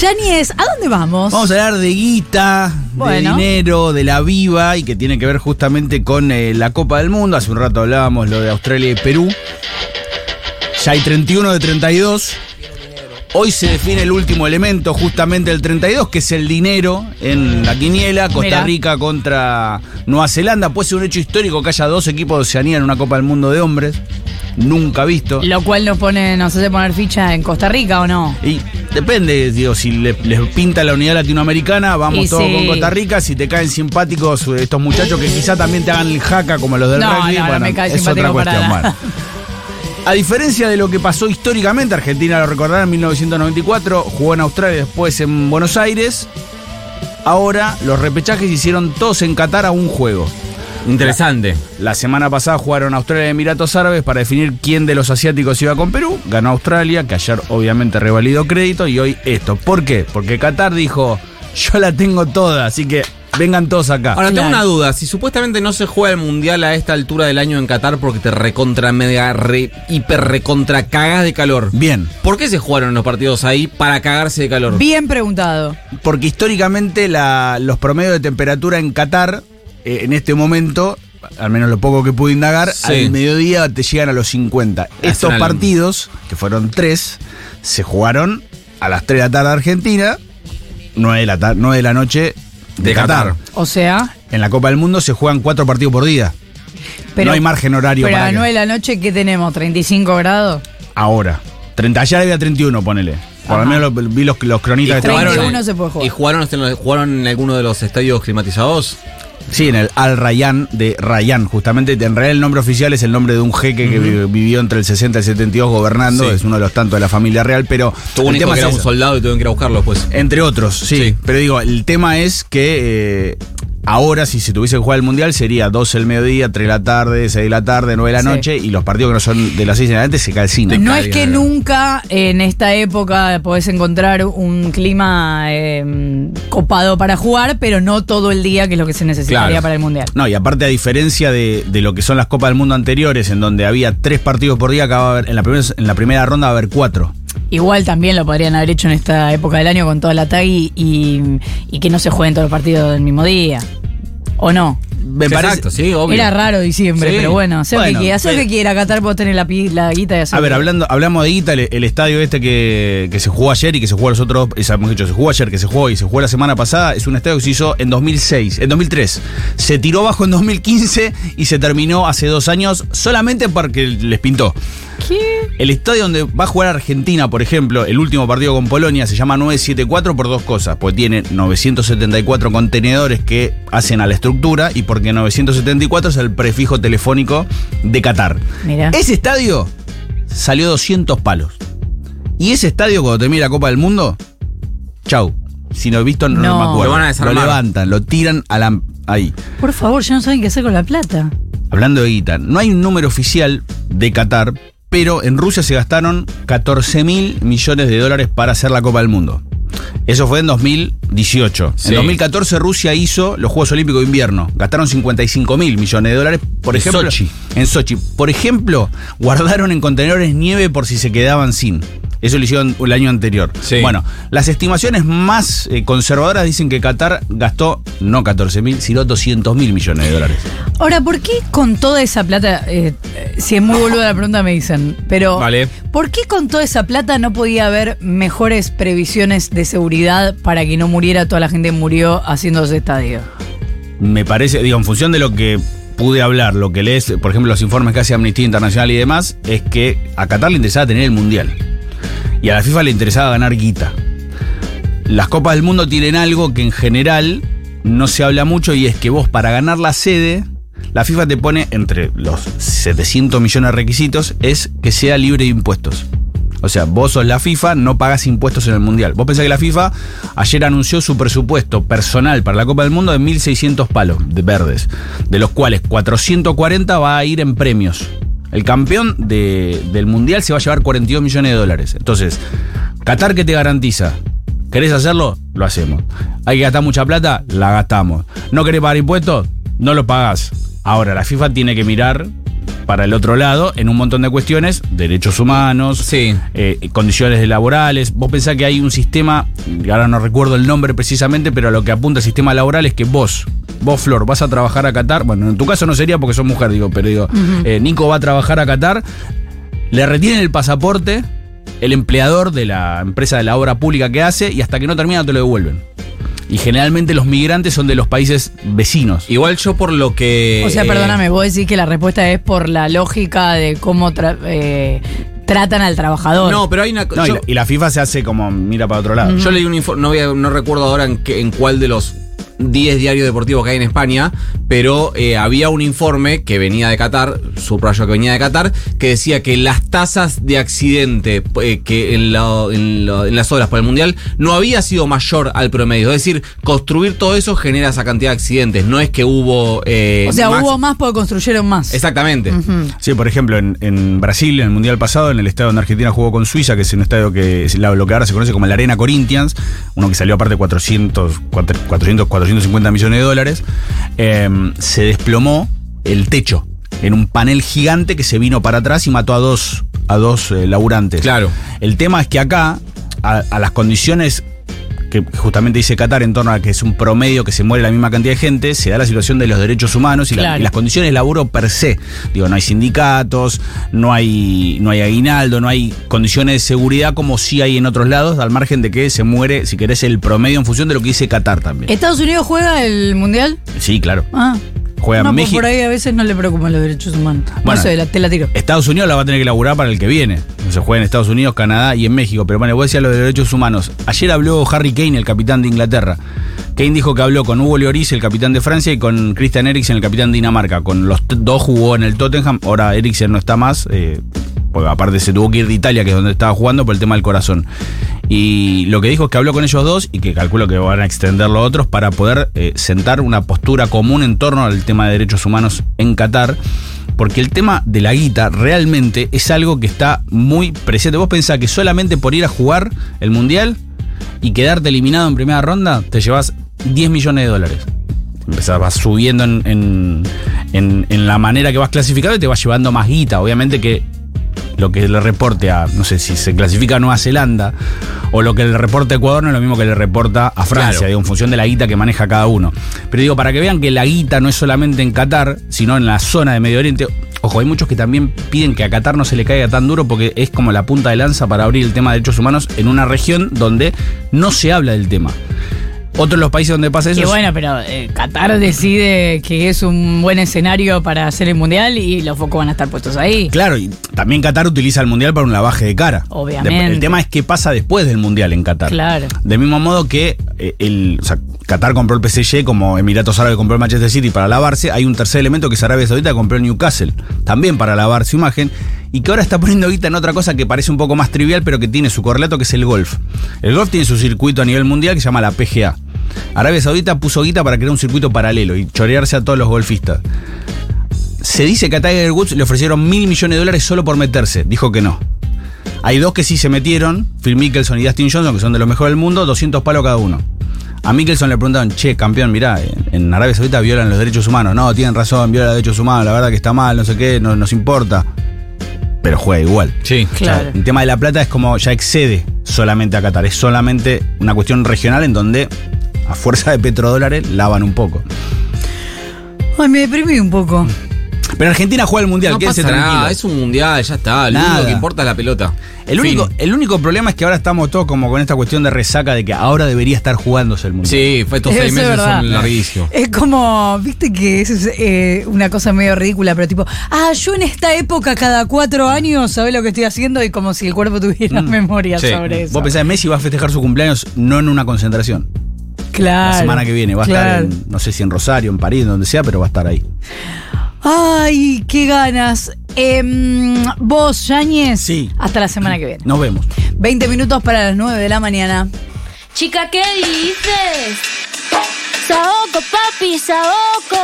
Yanis, ¿a dónde vamos? Vamos a hablar de guita, Bueno. de dinero, de la viva y que tiene que ver justamente con eh, la Copa del Mundo. Hace un rato hablábamos lo de Australia y Perú. Ya hay 31 de 32. Hoy se define el último elemento, justamente el 32, que es el dinero en la quiniela. Costa. Rica contra Nueva Zelanda. Puede ser un hecho histórico que haya dos equipos de Oceanía en una Copa del Mundo de hombres. Nunca visto. Lo cual nos pone, nos hace poner ficha en Costa Rica o no. Y depende, digo, si le- les pinta la unidad latinoamericana, vamos Y todos sí. con Costa Rica. Si te caen simpáticos eh, estos muchachos que quizá también te hagan el jaca como los del No, rugby, no, no bueno, me cae es otra cuestión. Bueno. A diferencia de lo que pasó históricamente, Argentina lo recordará en 1994, jugó en Australia, después en Buenos Aires. Ahora los repechajes hicieron todos en Qatar a un juego. Interesante. La semana pasada jugaron Australia y Emiratos Árabes para definir quién de los asiáticos iba con Perú. Ganó Australia, que ayer obviamente revalidó crédito, y hoy esto. ¿Por qué? Porque Qatar dijo, yo la tengo toda, así que vengan todos acá. Ahora, tengo una duda. Si supuestamente no se juega el mundial a esta altura del año en Qatar porque te recontra media re, hiper recontra cagas de calor. Bien, ¿Por qué se jugaron los partidos ahí para cagarse de calor? Bien preguntado. porque históricamente la- los promedios de temperatura en Qatar, eh, en este momento, al menos lo poco que pude indagar, Sí. al mediodía te llegan a los 50. Estos partidos, que fueron tres, se jugaron a las 3 de la tarde Argentina, 9 de la, ta- 9 de la noche de, De Qatar. Qatar. O sea, En la Copa del Mundo se juegan cuatro partidos por día. pero. no hay margen horario Pero a para las que- 9 de la noche, ¿qué tenemos? ¿35 grados? ahora. 30, ayer había 31, ponele. Por lo menos lo- vi los, los cronistas que estaban- 31 se puede jugar. ¿Y jugaron, en los- jugaron en alguno de los estadios climatizados? Sí, en el Al Rayyan de Rayyan, justamente. En realidad el nombre oficial es el nombre de un jeque que vi- vivió entre el 60 y el 72 gobernando. Sí. Es uno de los tantos de la familia real, pero Tuvo un hijo tema que es era un soldado y tuvieron que ir a buscarlo después. Entre otros, sí. Sí. Pero digo, el tema es que eh, ahora, si se tuviese que jugar el mundial, sería 12 del mediodía, 3 de la tarde, 6 de la tarde, 9 de la Sí. noche, y los partidos que no son de las 6 en adelante se calcinan. No es que nunca en esta época podés encontrar un clima eh, copado para jugar, pero no todo el día, que es lo que se necesitaría Claro. para el Mundial. No, y aparte, a diferencia de, de lo que son las Copas del Mundo anteriores, en donde había tres partidos por día, acá va a haber, en, la primera, en la primera ronda va a haber cuatro. Igual también lo podrían haber hecho en esta época del año con toda la tag y, y- y que no se jueguen todos los partidos del mismo día. ¿O no? Me Exacto, sí, obvio. Era raro diciembre, Sí. pero bueno, hacer lo Bueno, que quiera, hacer pero- que quiera, Qatar puede tener la, la guita y hacer A ver, hablando, hablamos de Guita, el, el estadio este que, que se jugó ayer y que se jugó los otros, hemos dicho, se jugó ayer, que se jugó y se jugó la semana pasada, es un estadio que se hizo en 2006, en 2003. Se tiró bajo en 2015 y se terminó hace dos años solamente porque les pintó. ¿Qué? El estadio donde va a jugar Argentina, por ejemplo, el último partido con Polonia, se llama 974 por dos cosas. Pues tiene 974 contenedores que hacen a la estructura y porque 974 es el prefijo telefónico de Qatar. Mira. Ese estadio salió 200 palos. Y ese estadio, cuando termine la Copa del Mundo, chau. Si no he visto, no, No. me acuerdo. Lo van a desarmar. levantan, lo tiran a la, ahí. Por favor, ya no saben qué hacer con la plata. Hablando de guita, no hay un número oficial de Qatar, pero en Rusia se gastaron 14 mil millones de dólares para hacer la Copa del Mundo. Eso fue en 2018. Sí. En 2014 Rusia hizo los Juegos Olímpicos de Invierno. Gastaron 55 mil millones de dólares. Por En ejemplo, Sochi. En Sochi. Por ejemplo, guardaron en contenedores nieve por si se quedaban sin. Eso lo hicieron el año anterior. Sí. Bueno, las estimaciones más eh, conservadoras dicen que Qatar gastó no 14 mil, sino 200 mil millones de dólares. Ahora, ¿por qué con toda esa plata, eh, eh, si es muy boluda la pregunta me dicen, pero Vale. ¿por qué con toda esa plata no podía haber mejores previsiones de seguridad para que no muriera toda la gente que murió haciendo ese estadio? me parece, digo, en función de lo que pude hablar, lo que lees, por ejemplo, los informes que hace Amnistía Internacional y demás, es que a Qatar le interesaba tener el mundial. Y a la FIFA le interesaba ganar guita. Las Copas del Mundo tienen algo que en general no se habla mucho y es que vos para ganar la sede, la FIFA te pone entre los 700 millones de requisitos, es que sea libre de impuestos. O sea, vos sos la FIFA, no pagas impuestos en el Mundial. Vos pensás que la FIFA ayer anunció su presupuesto personal para la Copa del Mundo de 1.600 palos de verdes, de los cuales 440 va a ir en premios. El campeón de- del Mundial se va a llevar 42 millones de dólares. Entonces, Qatar, ¿qué te garantiza? ¿Querés hacerlo? Lo hacemos. ¿Hay que gastar mucha plata? La gastamos. ¿No querés pagar impuestos? No lo pagás. Ahora, la FIFA tiene que mirar para el otro lado en un montón de cuestiones, derechos humanos, Sí. eh, condiciones laborales. Vos pensás que hay un sistema, ahora no recuerdo el nombre precisamente, pero a lo que apunta el sistema laboral es que vos, vos Flor, vas a trabajar a Qatar, bueno, en tu caso no sería porque sos mujer, digo, pero digo, eh, Nico va a trabajar a Qatar, le retienen el pasaporte el empleador de la empresa de la obra pública que hace y hasta que no termina te lo devuelven. Y generalmente los migrantes son de los países vecinos. Igual yo por lo que. O sea, eh, perdóname, vos decís que la respuesta es por la lógica de cómo tra- eh, tratan al trabajador. No, pero hay una. No, y, la, y la FIFA se hace como mira para otro lado. Yo leí un informe, no, recuerdo ahora en, qué- en cuál de los 10 diarios deportivos que hay en España, pero eh, había un informe que venía de Qatar, subrayo que venía de Qatar, que decía que las tasas de accidente eh, que en, la- en la- en las obras por el Mundial no había sido mayor al promedio. Es decir, construir todo eso genera esa cantidad de accidentes. No es que hubo... eh, o sea, más- hubo más porque construyeron más. Exactamente. Sí, por ejemplo, en, en Brasil, en el Mundial pasado, en el estadio donde Argentina jugó con Suiza, que es un estadio que es la- lo que ahora se conoce como la Arena Corinthians, uno que salió aparte 400, 400 450 millones de dólares, eh, se desplomó el techo en un panel gigante que se vino para atrás y mató a dos, a dos eh, laburantes. Claro. El tema es que acá, a, a las condiciones que justamente dice Qatar en torno a que es un promedio que se muere la misma cantidad de gente, se da la situación de los derechos humanos y, la- Claro. y las condiciones de laburo per se. Digo, no hay sindicatos, no hay, no hay aguinaldo, no hay condiciones de seguridad como sí hay en otros lados, al margen de que se muere, si querés, el promedio en función de lo que dice Qatar también. ¿Estados Unidos juega el mundial? Sí, claro. Ah. Juega no, pues México. por ahí a veces no le preocupan los derechos humanos. Bueno. no sé, la, te la tiro. Estados Unidos la va a tener que laburar para el que viene. Se juega en Estados Unidos, Canadá y en México. Pero bueno, vos decías lo de derechos humanos. Ayer habló Harry Kane, el capitán de Inglaterra. Kane dijo que habló con Hugo Lloris, el capitán de Francia, y con Christian Eriksen, el capitán de Dinamarca. Con los dos jugó en el Tottenham. Ahora Eriksen no está más. eh, porque aparte se tuvo que ir de Italia, que es donde estaba jugando, por el tema del corazón. Y lo que dijo es que habló con ellos dos y que calculo que van a extenderlo a otros para poder eh, sentar una postura común en torno al tema de derechos humanos en Qatar. Porque el tema de la guita realmente es algo que está muy presente. Vos pensás que solamente por ir a jugar el mundial y quedarte eliminado en primera ronda, te llevas 10 millones de dólares. Empezás, vas subiendo en, en- en- la manera que vas clasificado y te vas llevando más guita. Obviamente que lo que le reporte a, no sé si se clasifica a Nueva Zelanda o lo que le reporte a Ecuador no es lo mismo que le reporta a Francia, Claro. digo, en función de la guita que maneja cada uno. Pero digo, para que vean que la guita no es solamente en Qatar, sino en la zona de Medio Oriente. Ojo, hay muchos que también piden que a Qatar no se le caiga tan duro porque es como la punta de lanza para abrir el tema de derechos humanos en una región donde no se habla del tema. Otro de los países donde pasa eso Y bueno, pero eh, Qatar decide que es un buen escenario para hacer el mundial y los focos van a estar puestos ahí. Claro, y también Qatar utiliza el mundial para un lavaje de cara. Obviamente. De- el tema es qué pasa después del mundial en Qatar. Claro. Del mismo modo que eh, el, o sea, Qatar compró el PSG como Emiratos Árabes compró el Manchester City para lavarse, hay un tercer elemento que es Arabia Saudita compró el Newcastle, también para lavar su imagen, y que ahora está poniendo guita en otra cosa que parece un poco más trivial, pero que tiene su correlato, que es el golf. El golf tiene su circuito a nivel mundial que se llama la PGA. Arabia Saudita puso guita para crear un circuito paralelo y chorearse a todos los golfistas. Se dice que a Tiger Woods le ofrecieron mil millones de dólares solo por meterse. Dijo que no. Hay dos que sí se metieron, Phil Mickelson y Dustin Johnson, que son de los mejores del mundo, 200 palos cada uno. A Mickelson le preguntaron, che, campeón, mirá, en, Arabia Saudita violan los derechos humanos. No, tienen razón, violan los derechos humanos, la verdad que está mal, no sé qué, no nos importa. Pero juega igual. Sí. O sea, Claro. el tema de la plata es como ya excede solamente a Qatar, es solamente una cuestión regional en donde a fuerza de petrodólares lavan un poco. Ay, me deprimí un poco. Pero Argentina juega el mundial, No quédense pasa nada, tranquilos. es un mundial, ya está. Lo Nada. único que importa es la pelota. El Fin. único, el único problema es que ahora estamos todos como con esta cuestión de resaca de que ahora debería estar jugándose el mundial. Sí, fue estos Eso seis es meses son larguísimos. Es como, viste que es eh, una cosa medio ridícula, pero tipo, ah, yo en esta época cada cuatro años sabés lo que estoy haciendo y como si el cuerpo tuviera memoria Sí. sobre eso. Vos pensás, Messi va a festejar su cumpleaños no en una concentración. Claro. La semana que viene va a claro. estar en, no sé si en Rosario, en París, donde sea, pero va a estar ahí. Ay, qué ganas. Em, vos, Yáñez. Sí. Hasta la semana que viene. Nos vemos. 20 minutos para las 9 de la mañana. Chica, ¿qué dices? Saoco, papi, saoco.